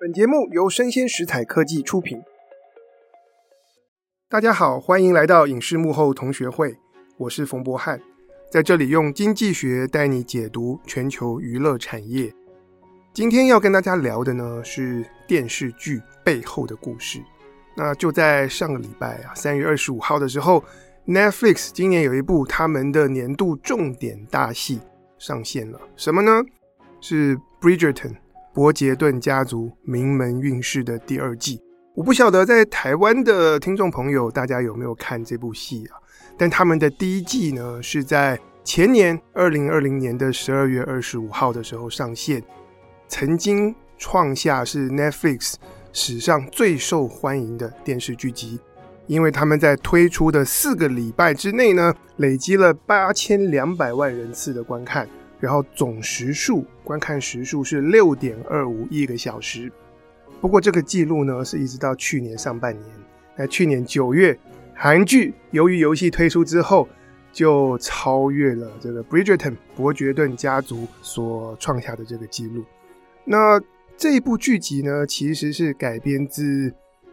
本节目由生鲜食材科技出品。大家好，欢迎来到影视幕后同学会，我是冯博翰，在这里用经济学带你解读全球娱乐产业。今天要跟大家聊的呢是电视剧背后的故事。那就在上个礼拜啊，三月二十五号的时候，Netflix 今年有一部他们的年度重点大戏上线了，什么呢？是 Bridgerton。伯杰顿家族名门运势的第二季，我不晓得在台湾的听众朋友大家有没有看这部戏啊？但他们的第一季呢，是在前年二零二零年的十二月二十五号的时候上线，曾经创下是 Netflix 史上最受欢迎的电视剧集，因为他们在推出的四个礼拜之内呢，累积了八千两百万人次的观看。然后总时数观看时数是六点二五亿个小时，不过这个记录呢是一直到去年上半年，在去年九月，韩剧《鱿鱼游戏》推出之后，就超越了这个 Bridgerton 伯爵顿家族所创下的这个记录。那这一部剧集呢，其实是改编自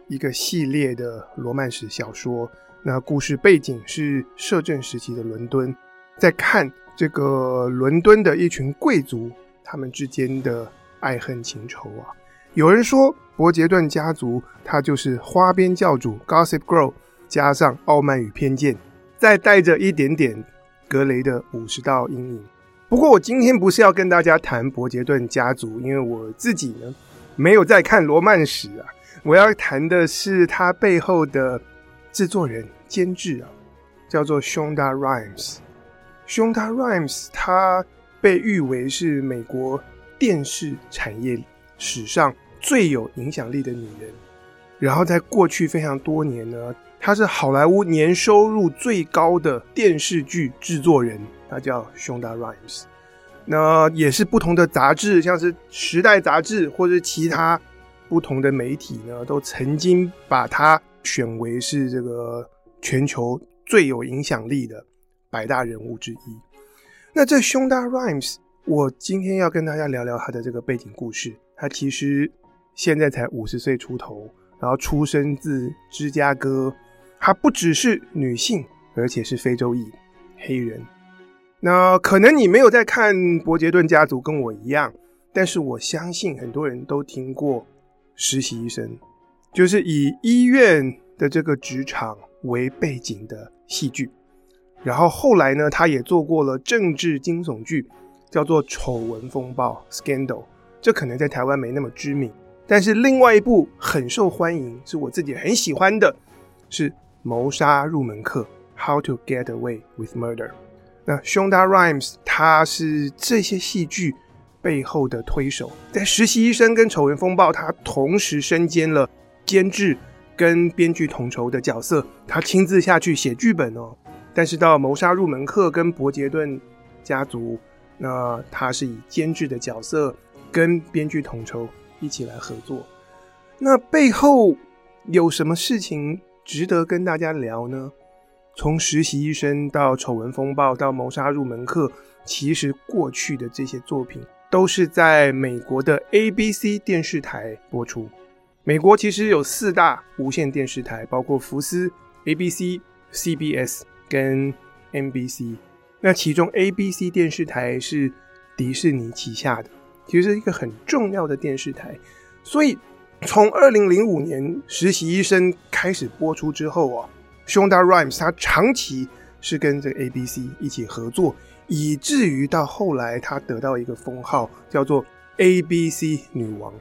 一个系列的罗曼史小说，那故事背景是摄政时期的伦敦，在看。这个伦敦的一群贵族，他们之间的爱恨情仇啊，有人说伯杰顿家族，他就是花边教主 Gossip Girl 加上傲慢与偏见，再带着一点点格雷的五十道阴影。不过我今天不是要跟大家谈伯杰顿家族，因为我自己呢没有在看罗曼史啊，我要谈的是他背后的制作人、监制啊，叫做 Shonda Rhimes。Shonda Rhimes，她被誉为是美国电视产业史上最有影响力的女人。然后在过去非常多年呢，她是好莱坞年收入最高的电视剧制作人，她叫 Shonda Rhimes。那也是不同的杂志，像是《时代》杂志或者其他不同的媒体呢，都曾经把她选为是这个全球最有影响力的。百大人物之一。那这 Shonda Rhimes，我今天要跟大家聊聊他的这个背景故事。他其实现在才五十岁出头，然后出生自芝加哥。他不只是女性，而且是非洲裔黑人。那可能你没有在看《伯杰顿家族》，跟我一样，但是我相信很多人都听过《实习医生》，就是以医院的这个职场为背景的戏剧。然后后来呢，他也做过了政治惊悚剧，叫做《丑闻风暴》（Scandal）。这可能在台湾没那么知名，但是另外一部很受欢迎，是我自己很喜欢的，是《谋杀入门课》（How to Get Away with Murder）。那 Shonda Rhimes 他是这些戏剧背后的推手，在《实习医生》跟《丑闻风暴》，他同时身兼了监制跟编剧统筹的角色，他亲自下去写剧本哦。但是到谋杀入门课跟伯杰顿家族，那他是以监制的角色跟编剧统筹一起来合作。那背后有什么事情值得跟大家聊呢？从实习医生到丑闻风暴到谋杀入门课，其实过去的这些作品都是在美国的 ABC 电视台播出。美国其实有四大无线电视台，包括福斯、ABC、CBS。跟 NBC，那其中 ABC 电视台是迪士尼旗下的，其实是一个很重要的电视台。所以从二零零五年《实习医生》开始播出之后啊胸大 Rhimes 他长期是跟这个 ABC 一起合作，以至于到后来他得到一个封号，叫做 ABC 女王。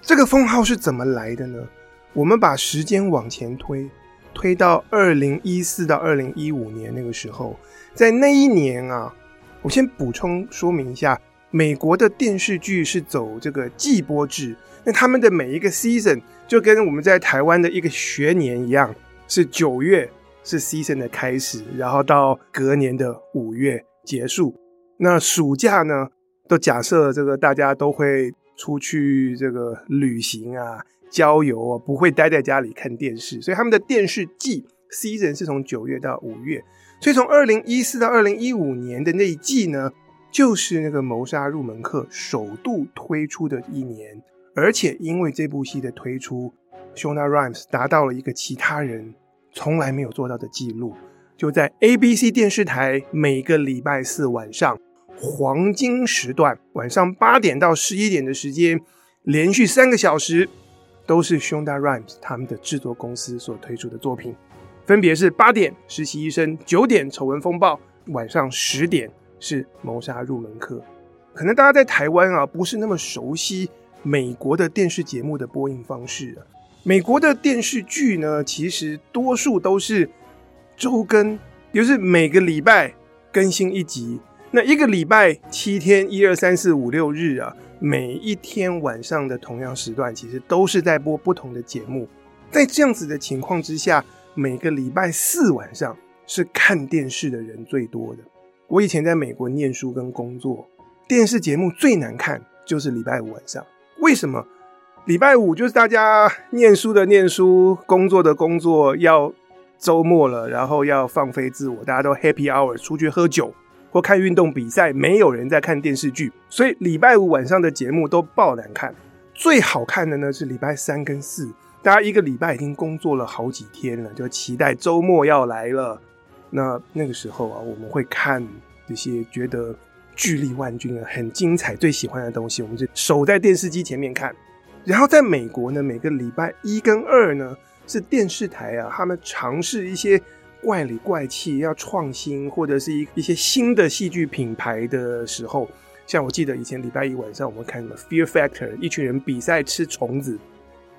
这个封号是怎么来的呢？我们把时间往前推。推到二零一四到二零一五年那个时候，在那一年啊，我先补充说明一下，美国的电视剧是走这个季播制，那他们的每一个 season 就跟我们在台湾的一个学年一样，是九月是 season 的开始，然后到隔年的五月结束。那暑假呢，都假设这个大家都会出去这个旅行啊。郊游啊，不会待在家里看电视，所以他们的电视季 season 是从九月到五月，所以从二零一四到二零一五年的那一季呢，就是那个谋杀入门课首度推出的一年，而且因为这部戏的推出，Shona Rhimes 达到了一个其他人从来没有做到的记录，就在 ABC 电视台每个礼拜四晚上黄金时段，晚上八点到十一点的时间，连续三个小时都是 Shonda Rhimes 他们的制作公司所推出的作品，分别是八点实习医生，九点丑闻风暴，晚上十点是谋杀入门课。可能大家在台湾啊不是那么熟悉美国的电视节目的播映方式啊。美国的电视剧呢，其实多数都是周更，也就是每个礼拜更新一集。那一个礼拜七天，一二三四五六日啊，每一天晚上的同样时段，其实都是在播不同的节目。在这样子的情况之下，每个礼拜四晚上是看电视的人最多的。我以前在美国念书跟工作，电视节目最难看就是礼拜五晚上。为什么？礼拜五就是大家念书的念书，工作的工作，要周末了，然后要放飞自我，大家都 happy hour 出去喝酒。或看运动比赛，没有人在看电视剧，所以礼拜五晚上的节目都爆难看。最好看的呢是礼拜三跟四，大家一个礼拜已经工作了好几天了，就期待周末要来了。那那个时候啊，我们会看这些觉得巨力万钧啊，很精彩、最喜欢的东西，我们就守在电视机前面看。然后在美国呢，每个礼拜一跟二呢是电视台啊，他们尝试一些。怪里怪气，要创新，或者是一一些新的戏剧品牌的时候，像我记得以前礼拜一晚上我们看的《Fear Factor》，一群人比赛吃虫子，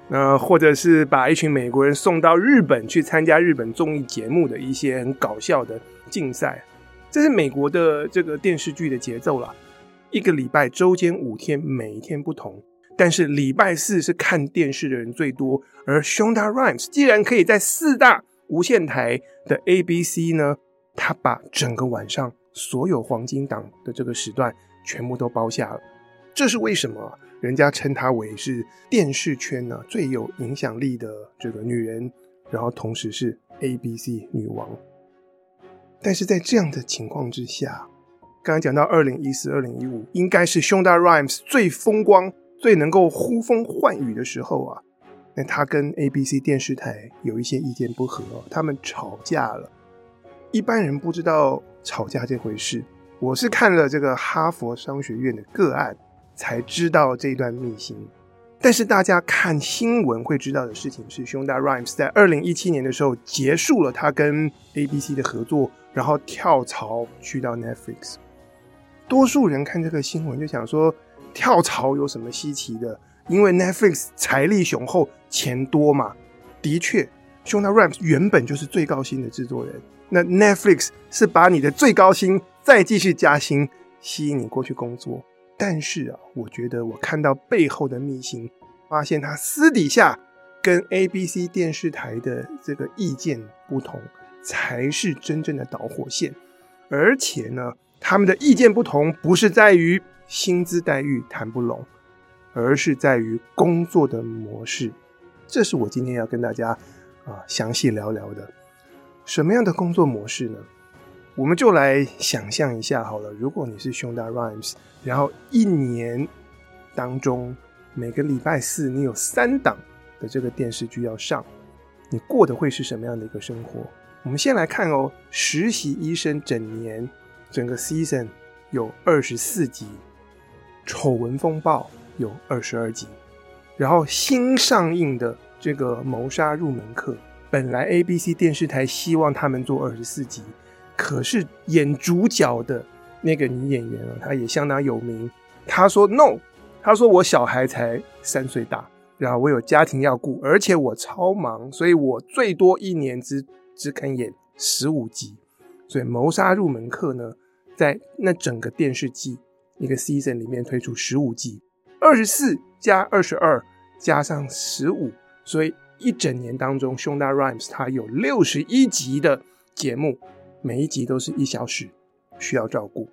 呃，或者是把一群美国人送到日本去参加日本综艺节目的一些很搞笑的竞赛，这是美国的这个电视剧的节奏啦。一个礼拜周间五天，每一天不同，但是礼拜四是看电视的人最多，而 Shonda Rhimes 既然可以在四大无线台的 ABC 呢，他把整个晚上所有黄金档的这个时段全部都包下了。这是为什么？人家称她为是电视圈呢最有影响力的这个女人，然后同时是 ABC 女王。但是在这样的情况之下，刚刚讲到二零一四、二零一五，应该是胸大 Rhimes 最风光、最能够呼风唤雨的时候啊。那他跟 ABC 电视台有一些意见不合，他们吵架了。一般人不知道吵架这回事，我是看了这个哈佛商学院的个案才知道这段秘辛。但是大家看新闻会知道的事情是熊大 Rhimes 在二零一七年的时候结束了他跟 ABC 的合作，然后跳槽去到 Netflix。多数人看这个新闻就想说，跳槽有什么稀奇的？因为 Netflix 财力雄厚，钱多嘛。的确，Shonda Rhimes 原本就是最高薪的制作人。那 Netflix 是把你的最高薪再继续加薪，吸引你过去工作。但是啊，我觉得我看到背后的秘辛，发现他私底下跟 ABC 电视台的这个意见不同，才是真正的导火线。而且呢，他们的意见不同，不是在于薪资待遇谈不拢。而是在于工作的模式，这是我今天要跟大家啊详细聊聊的。什么样的工作模式呢？我们就来想象一下好了。如果你是熊大 Rimes 然后一年当中每个礼拜四你有三档的这个电视剧要上，你过的会是什么样的一个生活？我们先来看哦，实习医生整年整个 season 有二十四集，丑闻风暴。有二十二集，然后新上映的这个《谋杀入门课》，本来 ABC 电视台希望他们做二十四集，可是演主角的那个女演员啊，她也相当有名。她说 “No”，她说我小孩才三岁大，然后我有家庭要顾，而且我超忙，所以我最多一年只只肯演十五集。所以《谋杀入门课》呢，在那整个电视剧一个 season 里面推出十五集。二十四加二十二加上十五，所以一整年当中，Shonda Rhimes 他有六十一集的节目，每一集都是一小时，需要照顾。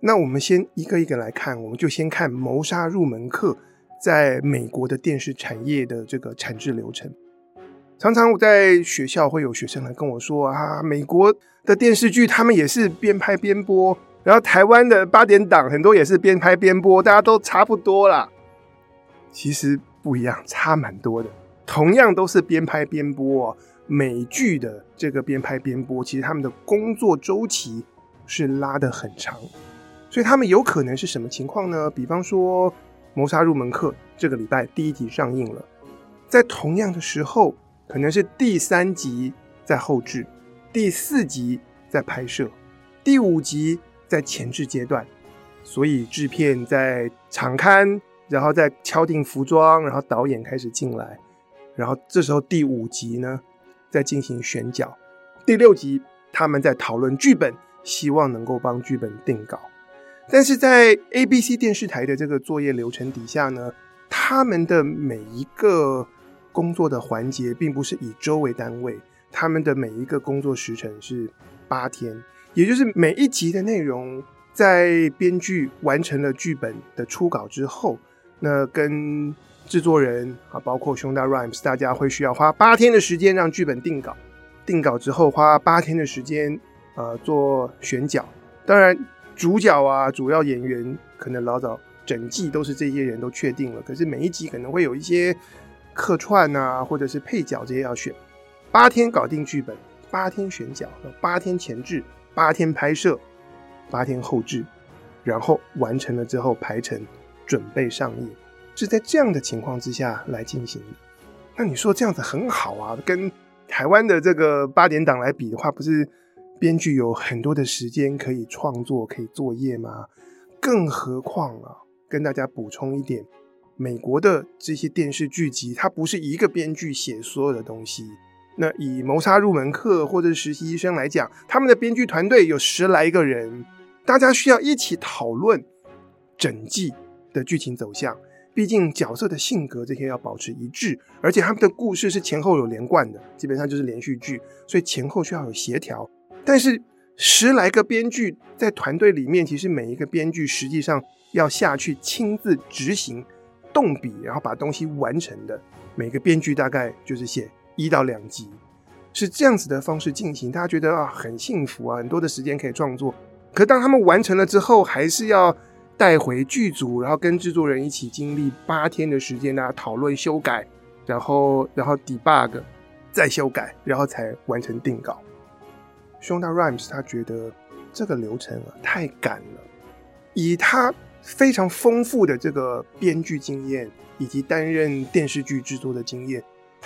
那我们先一个一个来看，我们就先看《谋杀入门课》在美国的电视产业的这个产制流程。常常我在学校会有学生来跟我说啊，美国的电视剧他们也是边拍边播。然后台湾的八点档很多也是边拍边播，大家都差不多啦。其实不一样，差蛮多的。同样都是边拍边播，哦美剧的这个边拍边播，其实他们的工作周期是拉得很长，所以他们有可能是什么情况呢？比方说《谋杀入门课》这个礼拜第一集上映了，在同样的时候，可能是第三集在后制，第四集在拍摄，第五集在前置阶段，所以制片在场刊，然后再敲定服装，然后导演开始进来。然后这时候第五集呢，在进行选角，第六集他们在讨论剧本，希望能够帮剧本定稿。但是在 ABC 电视台的这个作业流程底下呢，他们的每一个工作的环节并不是以周为单位，他们的每一个工作时程是八天，也就是每一集的内容在编剧完成了剧本的初稿之后，那跟制作人啊，包括 Shonda Rhimes，大家会需要花八天的时间让剧本定稿，定稿之后花八天的时间，呃，做选角。当然，主角啊，主要演员可能老早整季都是这些人都确定了，可是每一集可能会有一些客串啊，或者是配角这些要选。八天搞定剧本，八天选角，八天前置，八天拍摄，八天后制，然后完成了之后排成，准备上映。是在这样的情况之下来进行的，那你说这样子很好啊？跟台湾的这个八点档来比的话，不是编剧有很多的时间可以创作、可以作业吗？更何况啊，跟大家补充一点，美国的这些电视剧集，它不是一个编剧写所有的东西。那以《谋杀入门课》或者《实习医生》来讲，他们的编剧团队有十来个人，大家需要一起讨论整季的剧情走向。毕竟角色的性格这些要保持一致，而且他们的故事是前后有连贯的，基本上就是连续剧，所以前后需要有协调。但是十来个编剧在团队里面，其实每一个编剧实际上要下去亲自执行、动笔，然后把东西完成的。每个编剧大概就是写一到两集，是这样子的方式进行。大家觉得啊，很幸福啊，很多的时间可以创作。可当他们完成了之后，还是要。带回剧组，然后跟制作人一起经历八天的时间，大家讨论修改，然后然后 debug，再修改，然后才完成定稿。shona rams 他觉得这个流程啊太赶了，以他非常丰富的这个编剧经验以及担任电视剧制作的经验，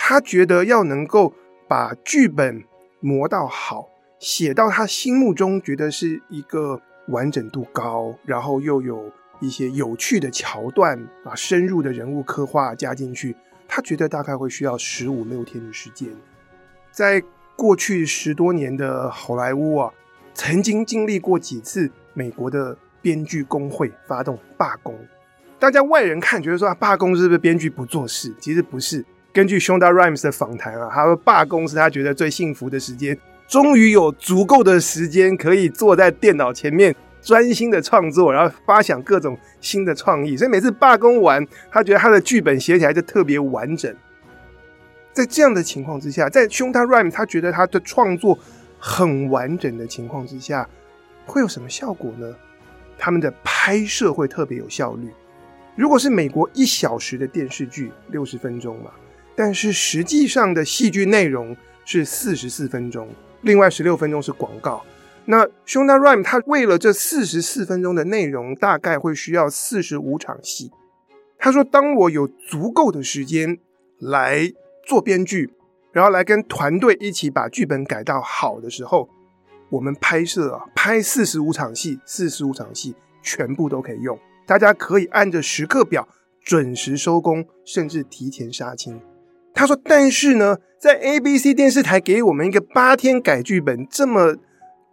他觉得要能够把剧本磨到好，写到他心目中觉得是一个。完整度高，然后又有一些有趣的桥段，把深入的人物刻画加进去。他觉得大概会需要十五六天的时间。在过去十多年的好莱坞啊，曾经经历过几次美国的编剧工会发动罢工。大家外人看觉得说啊，罢工是不是编剧不做事？其实不是。根据 Shonda Rhimes 的访谈啊，他说罢工是他觉得最幸福的时间。终于有足够的时间可以坐在电脑前面专心的创作，然后发想各种新的创意。所以每次罢工完，他觉得他的剧本写起来就特别完整。在这样的情况之下，在 Shonda Rhimes 他觉得他的创作很完整的情况之下，会有什么效果呢？他们的拍摄会特别有效率。如果是美国一小时的电视剧，六十分钟嘛，但是实际上的戏剧内容是四十四分钟。另外十六分钟是广告。那 Shonda r h i m e 他为了这四十四分钟的内容，大概会需要四十五场戏。他说：“当我有足够的时间来做编剧，然后来跟团队一起把剧本改到好的时候，我们拍摄啊，拍四十五场戏，四十五场戏全部都可以用。大家可以按着时刻表准时收工，甚至提前杀青。”他说：“但是呢，在 ABC 电视台给我们一个八天改剧本这么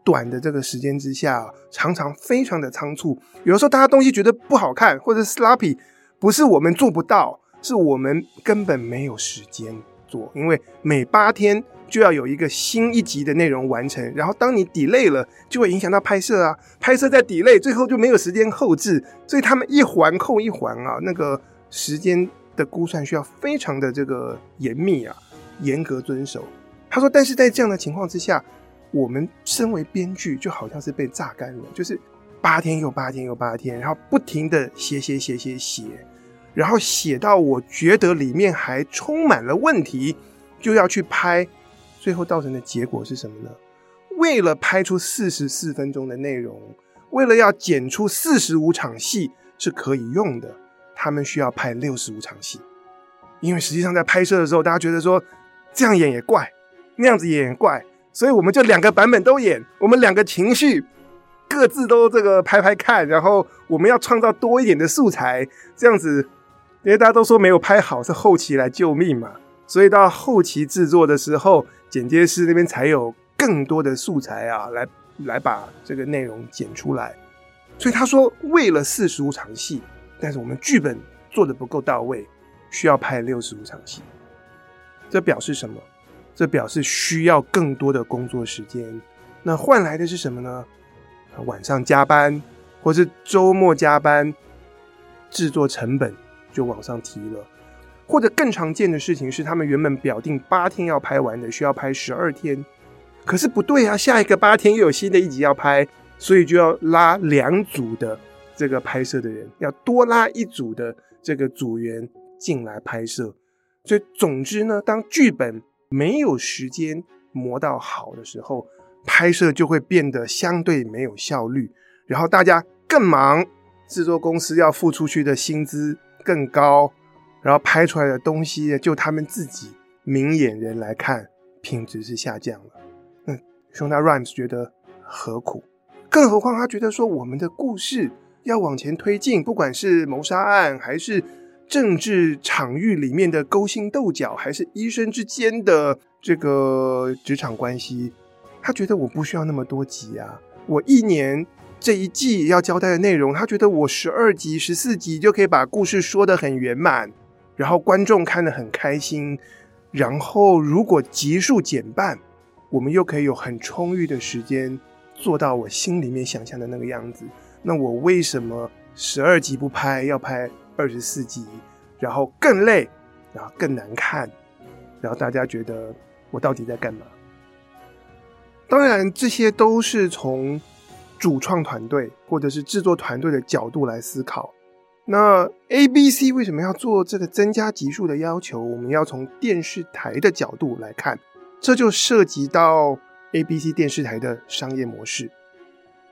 短的这个时间之下，常常非常的仓促。有的时候大家东西觉得不好看或者是 sloppy，不是我们做不到，是我们根本没有时间做。因为每八天就要有一个新一集的内容完成，然后当你 delay 了，就会影响到拍摄啊，拍摄在 delay，最后就没有时间后置，所以他们一环扣一环啊，那个时间。”的估算需要非常的这个严密啊，严格遵守。他说，但是在这样的情况之下，我们身为编剧就好像是被榨干了，就是八天又八天又八天，然后不停的写写写写写，然后写到我觉得里面还充满了问题，就要去拍，最后造成的结果是什么呢？为了拍出四十四分钟的内容，为了要剪出四十五场戏是可以用的，他们需要拍六十五场戏，因为实际上在拍摄的时候，大家觉得说这样演也怪，那样子演也怪，所以我们就两个版本都演，我们两个情绪各自都这个拍拍看，然后我们要创造多一点的素材，这样子，因为大家都说没有拍好是后期来救命嘛，所以到后期制作的时候，剪接师那边才有。更多的素材啊，来来把这个内容剪出来。所以他说，为了四十五场戏，但是我们剧本做的不够到位，需要拍六十五场戏。这表示什么？这表示需要更多的工作时间。那换来的是什么呢？晚上加班，或是周末加班，制作成本就往上提了。或者更常见的事情是，他们原本表定八天要拍完的，需要拍十二天。可是不对啊，下一个八天又有新的一集要拍，所以就要拉两组的这个拍摄的人，要多拉一组的这个组员进来拍摄。所以总之呢，当剧本没有时间磨到好的时候，拍摄就会变得相对没有效率，然后大家更忙，制作公司要付出去的薪资更高，然后拍出来的东西就他们自己明眼人来看，品质是下降了。熊大 Rhymes 觉得何苦？更何况他觉得说，我们的故事要往前推进，不管是谋杀案，还是政治场域里面的勾心斗角，还是医生之间的这个职场关系，他觉得我不需要那么多集啊！我一年这一季要交代的内容，他觉得我十二集、十四集就可以把故事说得很圆满，然后观众看得很开心，然后如果集数减半。我们又可以有很充裕的时间做到我心里面想象的那个样子。那我为什么十二集不拍，要拍二十四集，然后更累，然后更难看，然后大家觉得我到底在干嘛？当然，这些都是从主创团队或者是制作团队的角度来思考。那 ABC 为什么要做这个增加集数的要求？我们要从电视台的角度来看。这就涉及到 ABC 电视台的商业模式。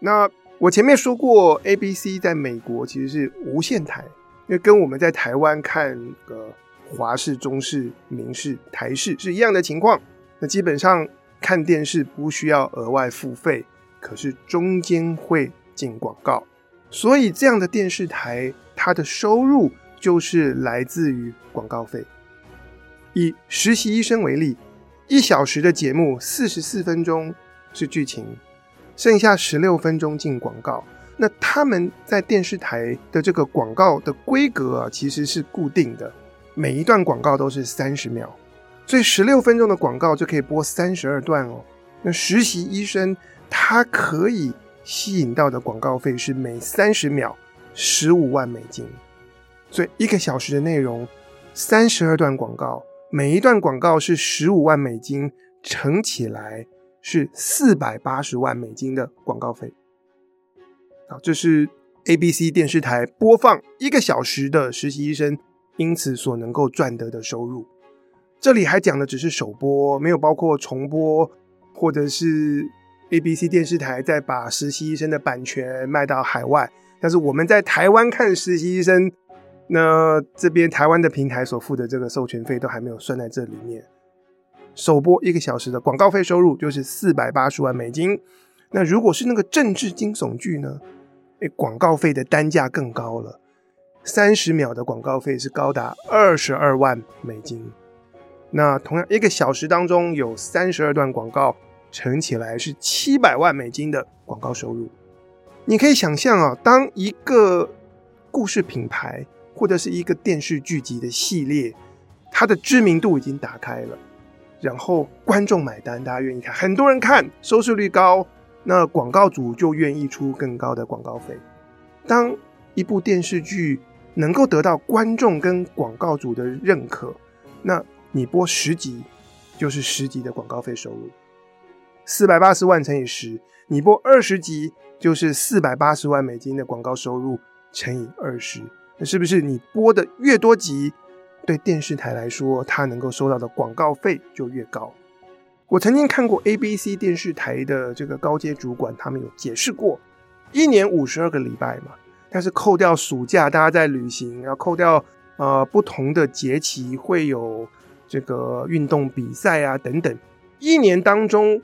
那我前面说过，ABC 在美国其实是无线台，因为跟我们在台湾看个华视、中视、民视、台视是一样的情况。那基本上看电视不需要额外付费，可是中间会进广告，所以这样的电视台它的收入就是来自于广告费。以实习医生为例。一小时的节目，四十四分钟是剧情，剩下十六分钟进广告。那他们在电视台的这个广告的规格啊，其实是固定的，每一段广告都是三十秒，所以十六分钟的广告就可以播三十二段哦。那实习医生他可以吸引到的广告费是每三十秒十五万美金，所以一个小时的内容，三十二段广告。每一段广告是十五万美金，乘起来是四百八十万美金的广告费。好，这是 ABC 电视台播放一个小时的实习医生，因此所能够赚得的收入。这里还讲的只是首播，没有包括重播，或者是 ABC 电视台再把实习医生的版权卖到海外。但是我们在台湾看实习医生。那这边台湾的平台所付的这个授权费都还没有算在这里面，首播一个小时的广告费收入就是四百八十万美金。那如果是那个政治惊悚剧呢？诶，广告费的单价更高了，三十秒的广告费是高达二十二万美金。那同样一个小时当中有三十二段广告，乘起来是七百万美金的广告收入。你可以想象啊，当一个故事品牌。或者是一个电视剧集的系列，它的知名度已经打开了，然后观众买单，大家愿意看，很多人看，收视率高，那广告主就愿意出更高的广告费。当一部电视剧能够得到观众跟广告主的认可，那你播十集就是十集的广告费收入，四百八十万乘以十，你播二十集就是四百八十万美金的广告收入乘以二十。那是不是你播的越多集，对电视台来说，它能够收到的广告费就越高？我曾经看过 ABC 电视台的这个高阶主管，他们有解释过，一年五十二个礼拜嘛，但是扣掉暑假大家在旅行，然后扣掉呃不同的节期会有这个运动比赛啊等等，一年当中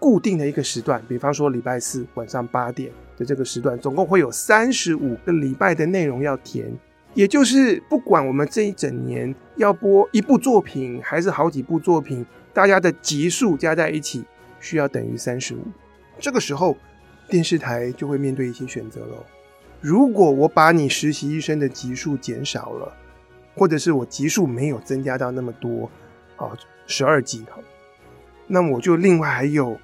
固定的一个时段，比方说礼拜四晚上八点的这个时段，总共会有三十五个礼拜的内容要填，也就是不管我们这一整年要播一部作品还是好几部作品。大家的集数加在一起需要等于三十五，这个时候电视台就会面对一些选择喽。如果我把你实习医生的集数减少了，或者是我集数没有增加到那么多，啊，十二集，那我就另外还有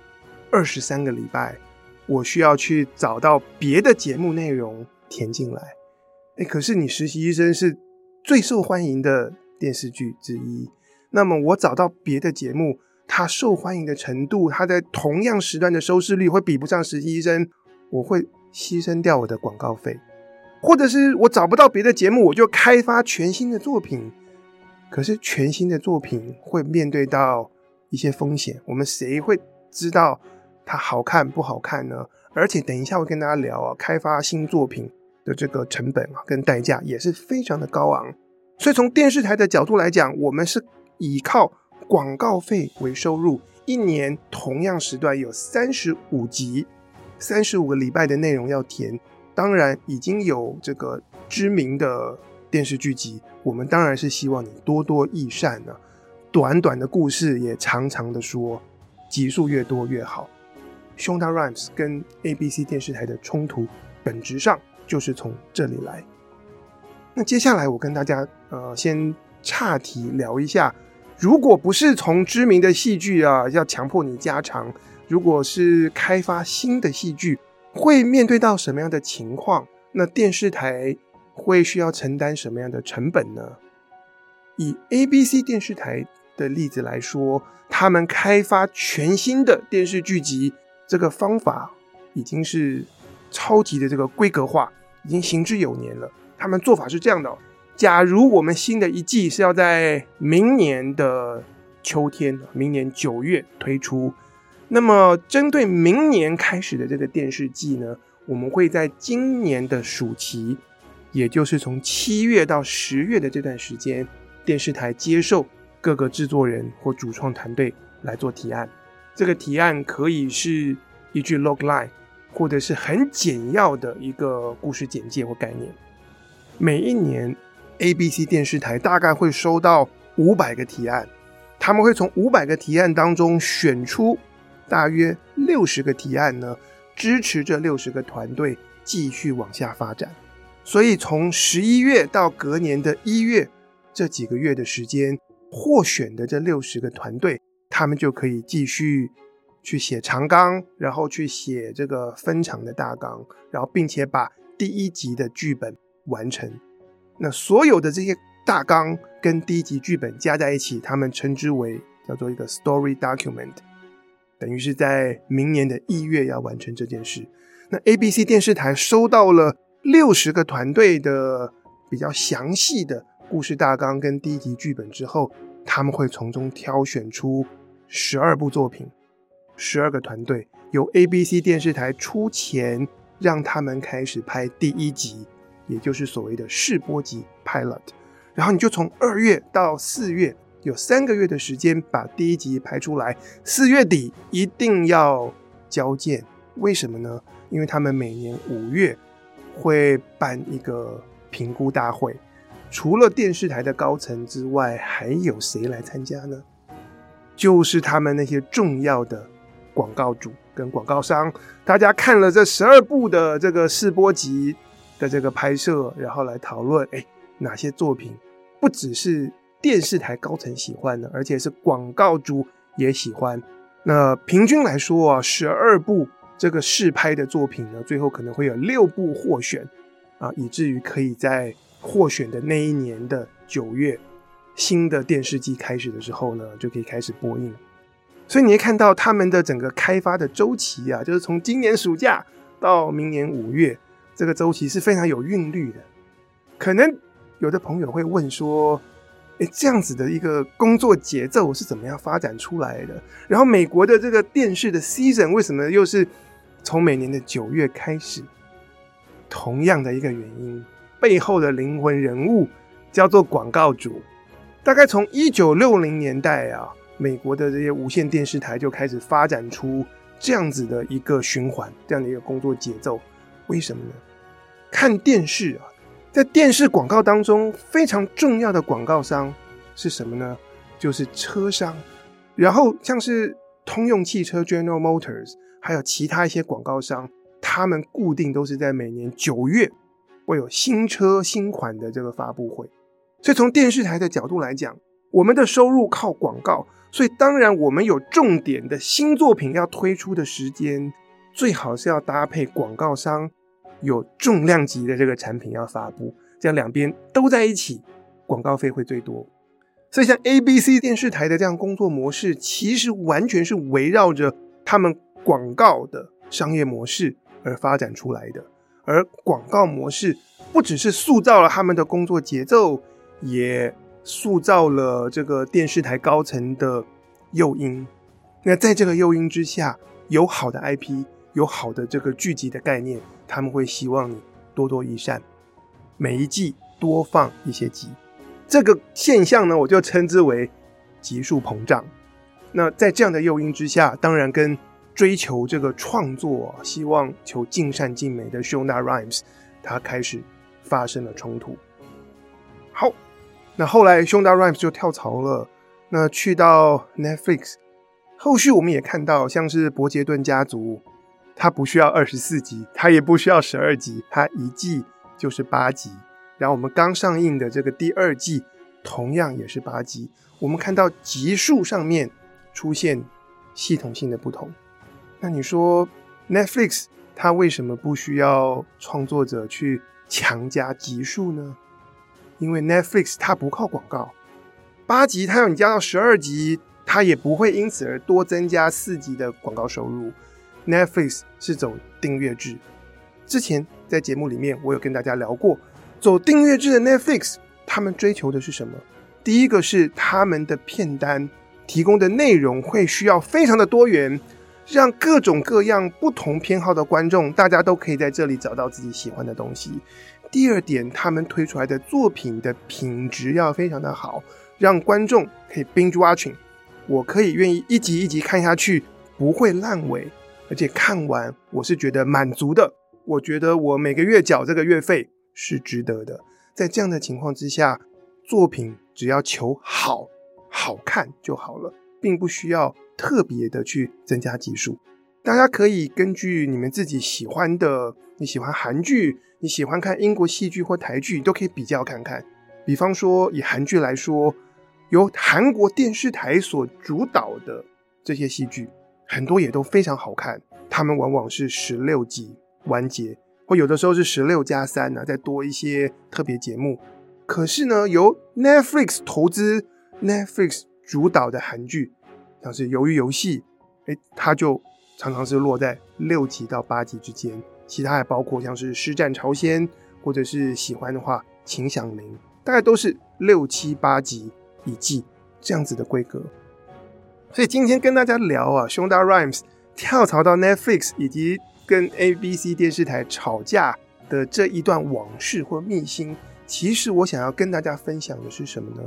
二十三个礼拜，我需要去找到别的节目内容填进来。哎，可是你实习医生是最受欢迎的电视剧之一。那么我找到别的节目，它受欢迎的程度，它在同样时段的收视率会比不上实习医生，我会牺牲掉我的广告费，或者是我找不到别的节目，我就开发全新的作品。可是全新的作品会面对到一些风险，我们谁会知道它好看不好看呢？而且等一下我跟大家聊啊，开发新作品的这个成本啊跟代价也是非常的高昂。所以从电视台的角度来讲，我们是。依靠广告费为收入，一年同样时段有三十五集，三十五个礼拜的内容要填。当然已经有这个知名的电视剧集，我们当然是希望你多多益善呢、短短的故事也长长的说，集数越多越好。Shonda Rhimes 跟 ABC 电视台的冲突，本质上就是从这里来。那接下来我跟大家呃先岔题聊一下。如果不是从知名的戏剧啊，要强迫你加长；如果是开发新的戏剧，会面对到什么样的情况？那电视台会需要承担什么样的成本呢？以 ABC 电视台的例子来说，他们开发全新的电视剧集，这个方法已经是超级的这个规格化，已经行之有年了。他们做法是这样的。假如我们新的一季是要在明年的秋天，明年九月推出，那么针对明年开始的这个电视季呢，我们会在今年的暑期，也就是从七月到十月的这段时间，电视台接受各个制作人或主创团队来做提案。这个提案可以是一句 logline，或者是很简要的一个故事简介或概念。每一年。ABC 电视台大概会收到五百个提案，他们会从五百个提案当中选出大约六十个提案呢，支持这六十个团队继续往下发展。所以从十一月到隔年的一月这几个月的时间，获选的这六十个团队，他们就可以继续去写长纲，然后去写这个分场的大纲，然后并且把第一集的剧本完成。那所有的这些大纲跟第一集剧本加在一起，他们称之为叫做一个 story document，等于是在明年的一月要完成这件事。那 ABC 电视台收到了六十个团队的比较详细的故事大纲跟第一集剧本之后，他们会从中挑选出十二部作品，十二个团队由 ABC 电视台出钱让他们开始拍第一集。也就是所谓的试播集 pilot，然后你就从二月到四月有三个月的时间把第一集拍出来，四月底一定要交件。为什么呢？因为他们每年五月会办一个评估大会，除了电视台的高层之外，还有谁来参加呢？就是他们那些重要的广告主跟广告商。大家看了这十二部的这个试播集。的这个拍摄，然后来讨论，哎，哪些作品不只是电视台高层喜欢的，而且是广告主也喜欢。那平均来说啊，十二部这个试拍的作品呢，最后可能会有六部获选啊，以至于可以在获选的那一年的九月，新的电视机开始的时候呢，就可以开始播映。所以你会看到他们的整个开发的周期啊，就是从今年暑假到明年五月。这个周期是非常有韵律的。可能有的朋友会问说：“哎，这样子的一个工作节奏是怎么样发展出来的？然后美国的这个电视的 season 为什么又是从每年的九月开始？同样的一个原因，背后的灵魂人物叫做广告主。大概从一九六零年代啊，美国的这些无线电视台就开始发展出这样子的一个循环，这样的一个工作节奏。为什么呢？看电视啊。在电视广告当中，非常重要的广告商是什么呢？就是车商。然后像是通用汽车 （General Motors），还有其他一些广告商，他们固定都是在每年九月会有新车新款的这个发布会。所以从电视台的角度来讲，我们的收入靠广告，所以当然我们有重点的新作品要推出的时间，最好是要搭配广告商。有重量级的这个产品要发布，这样两边都在一起，广告费会最多。所以像 ABC 电视台的这样工作模式，其实完全是围绕着他们广告的商业模式而发展出来的。而广告模式不只是塑造了他们的工作节奏，也塑造了这个电视台高层的诱因。那在这个诱因之下，有好的 IP，有好的这个剧集的概念。他们会希望你多多益善，每一季多放一些集，这个现象呢，我就称之为集数膨胀。那在这样的诱因之下，当然跟追求这个创作、希望求尽善尽美的 Shonda Rhimes，他开始发生了冲突。好，那后来兄弟 Rimes 就跳槽了，那去到 Netflix。后续我们也看到，像是伯杰顿家族。它不需要二十四集，它也不需要十二集，它一季就是八集。然后我们刚上映的这个第二季，同样也是八集。我们看到集数上面出现系统性的不同。那你说 Netflix 它为什么不需要创作者去强加集数呢？因为 Netflix 它不靠广告，八集它要你加到十二集，它也不会因此而多增加四集的广告收入。Netflix 是走订阅制，之前在节目里面我有跟大家聊过，走订阅制的 Netflix，他们追求的是什么？第一个是他们的片单提供的内容会需要非常的多元，让各种各样不同偏好的观众，大家都可以在这里找到自己喜欢的东西。第二点，他们推出来的作品的品质要非常的好，让观众可以 binge watching，我可以愿意一集一集看下去，不会烂尾。而且看完我是觉得满足的，我觉得我每个月缴这个月费是值得的。在这样的情况之下，作品只要求好、好看就好了，并不需要特别的去增加集数。大家可以根据你们自己喜欢的，你喜欢韩剧，你喜欢看英国戏剧或台剧，都可以比较看看。比方说以韩剧来说，由韩国电视台所主导的这些戏剧。很多也都非常好看，他们往往是十六集完结，或有的时候是十六加三呢，再多一些特别节目。可是呢，由 Netflix 投资、Netflix 主导的韩剧，像是《鱿鱼游戏》，哎，它就常常是落在六集到八集之间。其他还包括像是《师战朝鲜》，或者是喜欢的话，《请响铃》，大概都是六七八集一季这样子的规格。所以今天跟大家聊啊，Shonda Rhimes 跳槽到 Netflix 以及跟 ABC 电视台吵架的这一段往事或秘辛，其实我想要跟大家分享的是什么呢？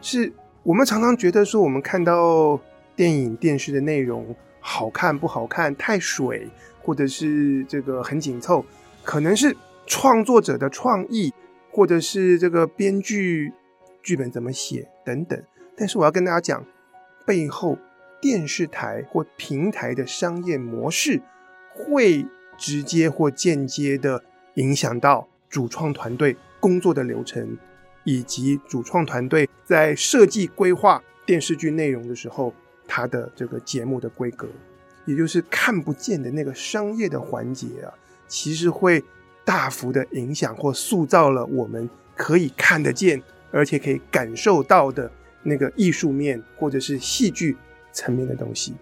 是我们常常觉得说，我们看到电影、电视的内容好看不好看、太水，或者是这个很紧凑，可能是创作者的创意，或者是这个编剧剧本怎么写等等。但是我要跟大家讲。背后电视台或平台的商业模式，会直接或间接的影响到主创团队工作的流程，以及主创团队在设计规划电视剧内容的时候，它的这个节目的规格，也就是看不见的那个商业的环节啊，其实会大幅的影响或塑造了我们可以看得见，而且可以感受到的。那个艺术面或者是戏剧层面的东西，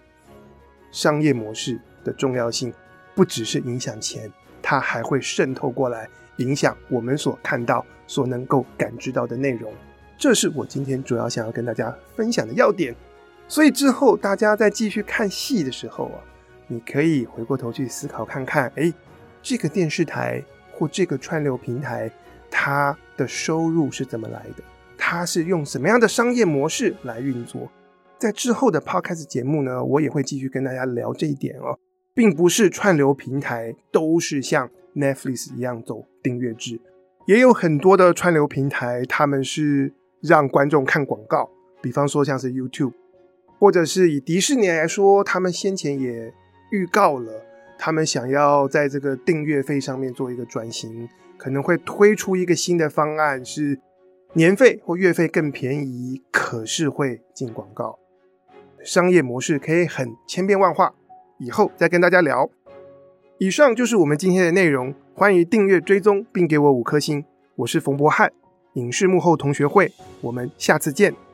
商业模式的重要性不只是影响钱，它还会渗透过来影响我们所看到、所能够感知到的内容。这是我今天主要想要跟大家分享的要点。所以之后大家在继续看戏的时候啊，你可以回过头去思考看看，诶，这个电视台或这个串流平台，它的收入是怎么来的？它是用什么样的商业模式来运作？在之后的 Podcast 节目呢，我也会继续跟大家聊这一点哦，并不是串流平台都是像 Netflix 一样走订阅制，也有很多的串流平台，他们是让观众看广告，比方说像是 YouTube，或者是以迪士尼来说，他们先前也预告了，他们想要在这个订阅费上面做一个转型，可能会推出一个新的方案，是年费或月费更便宜，可是会进广告。商业模式可以很千变万化，以后再跟大家聊。以上就是我们今天的内容，欢迎订阅追踪并给我五颗星。我是冯博翰，影视幕后同学会，我们下次见。